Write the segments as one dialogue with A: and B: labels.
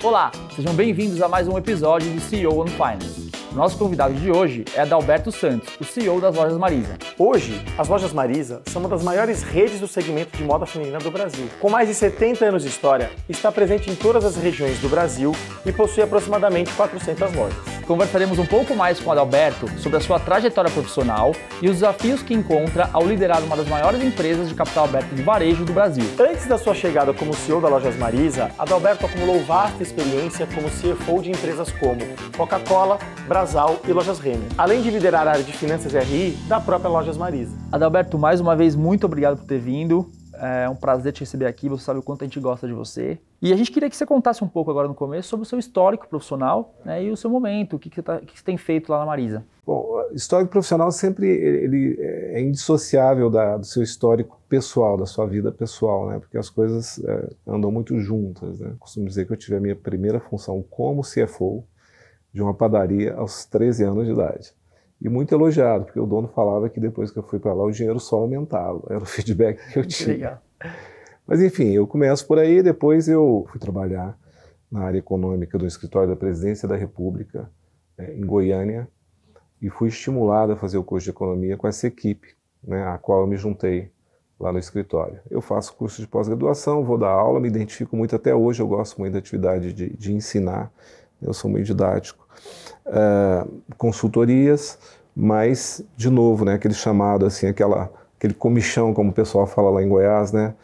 A: Olá, sejam bem-vindos a mais um episódio do CEO on Finance. Nosso convidado de hoje é Adalberto Santos, o CEO das Lojas Marisa.
B: Hoje, as Lojas Marisa são uma das maiores redes do segmento de moda feminina do Brasil. Com mais de 70 anos de história, está presente em todas as regiões do Brasil e possui aproximadamente 400 lojas
A: conversaremos um pouco mais com Adalberto sobre a sua trajetória profissional e os desafios que encontra ao liderar uma das maiores empresas de capital aberto de varejo do Brasil.
B: Antes da sua chegada como CEO da Lojas Marisa, Adalberto acumulou vasta experiência como CFO de empresas como Coca-Cola, Brasal e Lojas Renner, além de liderar a área de finanças e RI da própria Lojas Marisa.
A: Adalberto, mais uma vez, muito obrigado por ter vindo. É um prazer te receber aqui, você sabe o quanto a gente gosta de você. E a gente queria que você contasse um pouco agora no começo sobre o seu histórico profissional né, e o seu momento, o que, que, você tá, que você tem feito lá na Marisa.
C: Bom, histórico profissional sempre ele é indissociável da, do seu histórico pessoal, da sua vida pessoal, né? Porque as coisas é, andam muito juntas, né? Costumo dizer que eu tive a minha primeira função como CFO de uma padaria aos 13 anos de idade e muito elogiado, porque o dono falava que depois que eu fui para lá o dinheiro só aumentava, era o feedback que eu tinha. Legal. Mas enfim, eu começo por aí, depois eu fui trabalhar na área econômica do escritório da Presidência da República, é, em Goiânia, e fui estimulado a fazer o curso de economia com essa equipe, né, a qual eu me juntei lá no escritório. Eu faço curso de pós-graduação, vou dar aula, me identifico muito até hoje, eu gosto muito da atividade de, de ensinar, eu sou meio didático. Uh, consultorias, mas, de novo, né, aquele chamado, assim, aquela, aquele comichão, como o pessoal fala lá em Goiás, né,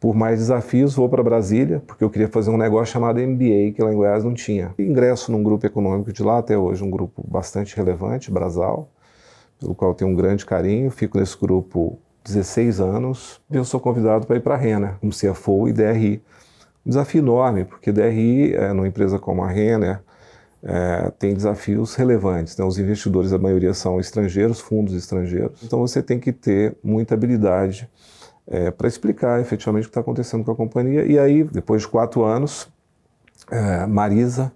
C: por mais desafios, vou para Brasília, porque eu queria fazer um negócio chamado MBA, que lá em Goiás não tinha. Ingresso num grupo econômico de lá, até hoje, um grupo bastante relevante, Brasal, pelo qual tenho um grande carinho, fico nesse grupo 16 anos, e eu sou convidado para ir para a Renner, como CFO e DRI. Um desafio enorme, porque DRI, é, numa empresa como a Renner, é, tem desafios relevantes. Né? Os investidores, a maioria são estrangeiros, fundos estrangeiros. Então você tem que ter muita habilidade é, para explicar efetivamente o que está acontecendo com a companhia. E aí, depois de quatro anos, é, Marisa,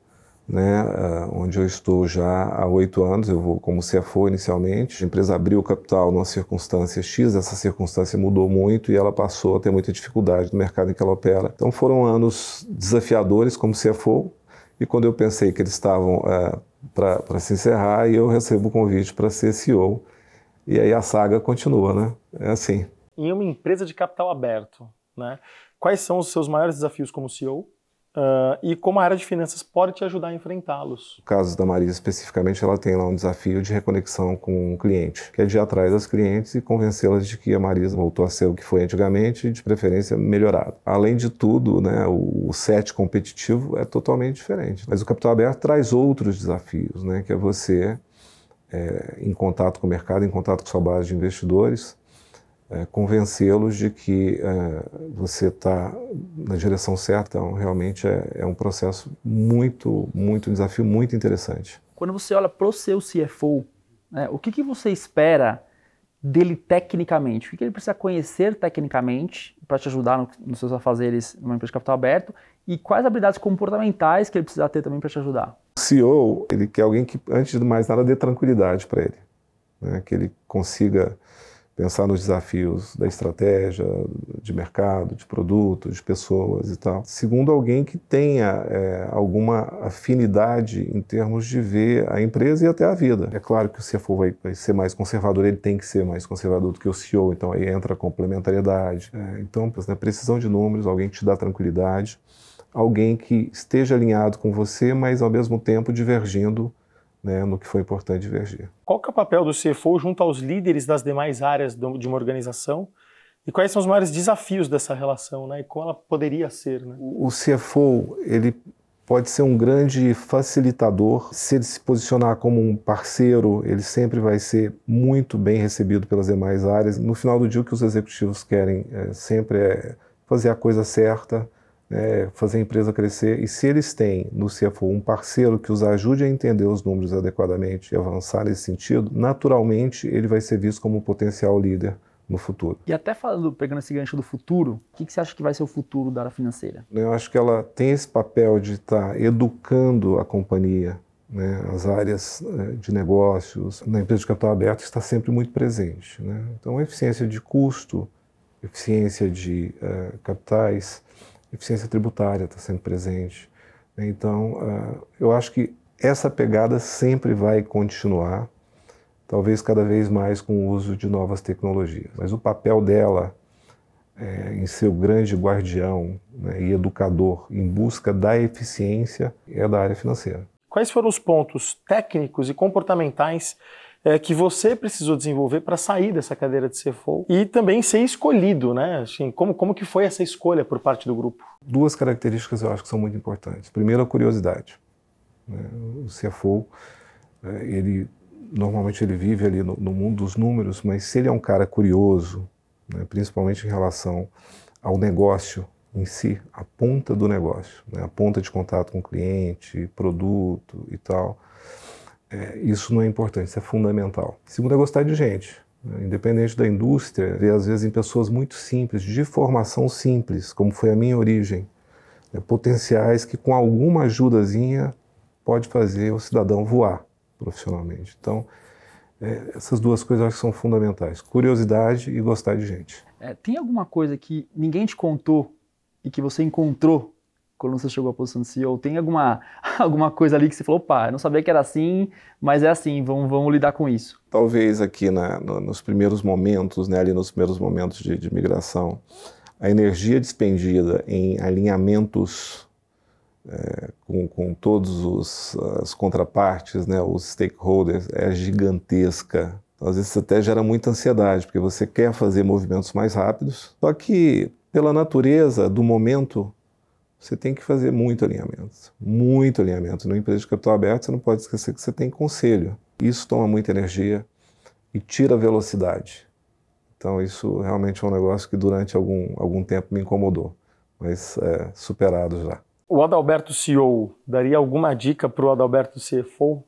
C: né, é, onde eu estou já há oito anos, eu vou como CFO inicialmente. A empresa abriu o capital numa circunstância X, essa circunstância mudou muito e ela passou a ter muita dificuldade no mercado em que ela opera. Então foram anos desafiadores como CFO, e quando eu pensei que eles estavam é, para se encerrar, eu recebo o convite para ser CEO. E aí a saga continua, né? É assim.
B: Em uma empresa de capital aberto, né? Quais são os seus maiores desafios como CEO? Uh, e como a área de finanças pode te ajudar a enfrentá-los.
C: No caso da Marisa especificamente, ela tem lá um desafio de reconexão com o cliente, que é de ir atrás das clientes e convencê-las de que a Marisa voltou a ser o que foi antigamente, de preferência melhorado. Além de tudo, né, o, o set competitivo é totalmente diferente. Mas o capital aberto traz outros desafios, né, que é você, é, em contato com o mercado, em contato com sua base de investidores, é, convencê-los de que é, você está na direção certa. Então, realmente é, é, um processo muito, muito, um desafio muito interessante.
A: Quando você olha para o seu CFO, né, o que, que você espera dele tecnicamente? O que, que ele precisa conhecer tecnicamente para te ajudar no, nos seus afazeres numa empresa de capital aberto? E quais habilidades comportamentais que ele precisa ter também para te ajudar?
C: O CEO, ele quer alguém que, antes de mais nada, dê tranquilidade para ele. Né, que ele consiga pensar nos desafios da estratégia, de mercado, de produto, de pessoas e tal. Segundo, alguém que tenha é, alguma afinidade em termos de ver a empresa e até a vida. É claro que o CFO vai, vai ser mais conservador, ele tem que ser mais conservador do que o CEO, então aí entra a complementariedade. É, então, né, precisão de números, alguém que te dá tranquilidade, alguém que esteja alinhado com você, mas ao mesmo tempo divergindo né, no que foi importante divergir.
B: Qual que é o papel do CFO junto aos líderes das demais áreas de uma organização? E quais são os maiores desafios dessa relação, né? E como ela poderia ser, né?
C: O CFO, ele pode ser um grande facilitador. Se ele se posicionar como um parceiro, ele sempre vai ser muito bem recebido pelas demais áreas. No final do dia, o que os executivos querem é, sempre é fazer a coisa certa, é, fazer a empresa crescer. E se eles têm no CFO um parceiro que os ajude a entender os números adequadamente e avançar nesse sentido, naturalmente ele vai ser visto como um potencial líder no futuro.
A: E até falando, pegando esse gancho do futuro, o que, que, você acha que vai ser o futuro da área financeira?
C: Eu acho que ela tem esse papel de estar educando a companhia, né, as áreas é, de negócios, na empresa de capital aberto está sempre muito presente. Né? Então, eficiência de custo, eficiência de uh, capitais, eficiência tributária está sempre presente, Então, uh, eu acho que essa pegada sempre vai continuar, talvez cada vez mais com o uso de novas tecnologias. Mas o papel dela é, em ser o grande guardião né, e educador em busca da eficiência é da área financeira.
B: Quais foram os pontos técnicos e comportamentais é, que você precisou desenvolver para sair dessa cadeira de CFO e também ser escolhido, né? Assim, como, como que foi essa escolha por parte do grupo?
C: Duas características eu acho que são muito importantes. Primeiro, a curiosidade. Né? O CFO, é, ele normalmente ele vive ali no, no, mundo dos números, mas se ele é um cara curioso, né, principalmente em relação ao negócio em si, a ponta do negócio, né, a ponta de contato com o cliente, produto e tal, é, isso não é importante, isso é fundamental. Segundo é gostar de gente. Né? Independente da indústria, vê às vezes em pessoas muito simples, de formação simples, como foi a minha origem, né? potenciais que com alguma ajudazinha pode fazer o cidadão voar profissionalmente. Então, é, essas duas coisas acho que são fundamentais: curiosidade e gostar de gente.
A: É, tem alguma coisa que ninguém te contou e que você encontrou quando você chegou à posição de CEO? Tem alguma, alguma coisa ali que você falou, opa, eu não sabia que era assim, mas é assim, vamos, vamos lidar com isso?
C: Talvez aqui na, no, nos primeiros momentos, né, ali nos primeiros momentos de, de migração, a energia despendida em alinhamentos é, com, com todos os as contrapartes, né, os stakeholders, é gigantesca. Às vezes até gera muita ansiedade, porque você quer fazer movimentos mais rápidos, só que pela natureza do momento você tem que fazer muito alinhamento, muito alinhamento. Numa empresa de capital aberto, você não pode esquecer que você tem conselho. Isso toma muita energia e tira velocidade. Então, isso realmente é um negócio que durante algum, algum tempo me incomodou, mas é superado já.
B: O Adalberto CEO daria alguma dica para o Adalberto CFO?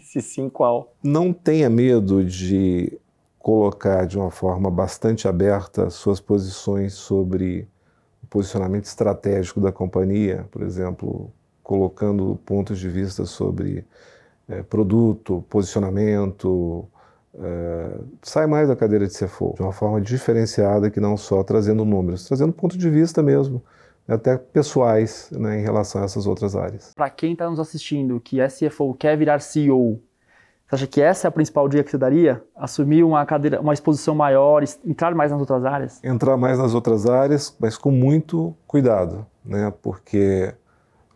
B: Se sim, qual?
C: Não tenha medo de colocar de uma forma bastante aberta suas posições sobre posicionamento estratégico da companhia, por exemplo, colocando pontos de vista sobre é, produto, posicionamento, é, sai mais da cadeira de CFO, de uma forma diferenciada que não só trazendo números, trazendo ponto de vista mesmo, até pessoais né, em relação a essas outras áreas.
A: Para quem está nos assistindo que é CFO, quer virar CEO, você acha que essa é a principal dica que você daria? Assumir uma cadeira, uma exposição maior, entrar mais nas outras áreas?
C: Entrar mais nas outras áreas, mas com muito cuidado, né? Porque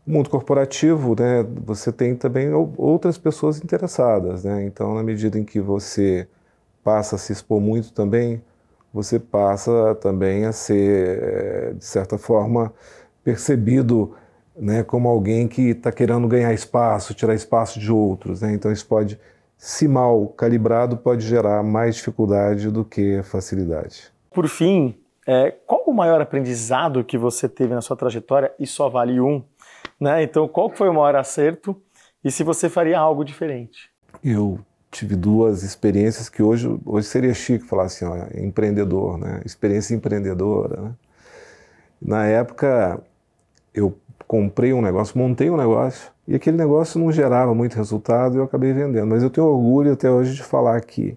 C: o mundo corporativo, né, você tem também outras pessoas interessadas, né? Então, na medida em que você passa a se expor muito também, você passa também a ser, eh, de certa forma, percebido né, como alguém que está querendo ganhar espaço, tirar espaço de outros. Né? Então, isso pode se mal calibrado, pode gerar mais dificuldade do que facilidade.
B: Por fim, é, qual o maior aprendizado que você teve na sua trajetória e só vale um? Né? Então, qual foi o maior acerto e se você faria algo diferente?
C: Eu tive duas experiências que hoje, hoje seria chique falar assim, ó, empreendedor, né? experiência empreendedora. Né? Na época, eu comprei um negócio, montei um negócio e aquele negócio não gerava muito resultado e eu acabei vendendo. Mas eu tenho orgulho até hoje de falar que,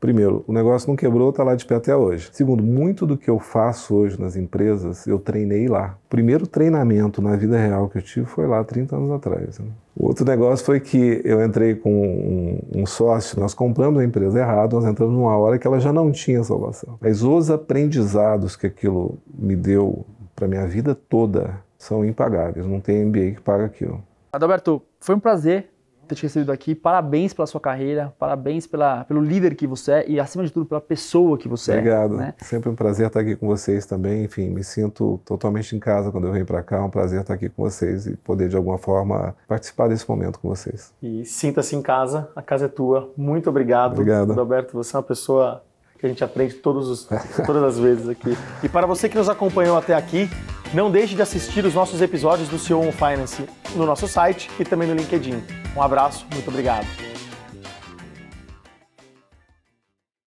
C: primeiro, o negócio não quebrou, está lá de pé até hoje. Segundo, muito do que eu faço hoje nas empresas, eu treinei lá. O primeiro treinamento na vida real que eu tive foi lá 30 anos atrás. Né? O outro negócio foi que eu entrei com um, um sócio, nós compramos a empresa errada, nós entramos numa hora que ela já não tinha salvação. Mas os aprendizados que aquilo me deu para minha vida toda são impagáveis. Não tem MBA que paga aquilo.
A: Adalberto, foi um prazer ter te recebido aqui. Parabéns pela sua carreira, parabéns pela, pelo líder que você é e, acima de tudo, pela pessoa que você
C: Obrigado.
A: é.
C: Obrigado. Né? Sempre um prazer estar aqui com vocês também. Enfim, me sinto totalmente em casa quando eu venho para cá. É um prazer estar aqui com vocês e poder, de alguma forma, participar desse momento com vocês.
B: E sinta-se em casa, a casa é tua. Muito obrigado.
C: Obrigado.
B: Adalberto, você é uma pessoa que a gente aprende todos os, todas as vezes aqui. E para você que nos acompanhou até aqui, não deixe de assistir os nossos episódios do CEO on Finance no nosso site e também no LinkedIn. Um abraço, muito obrigado.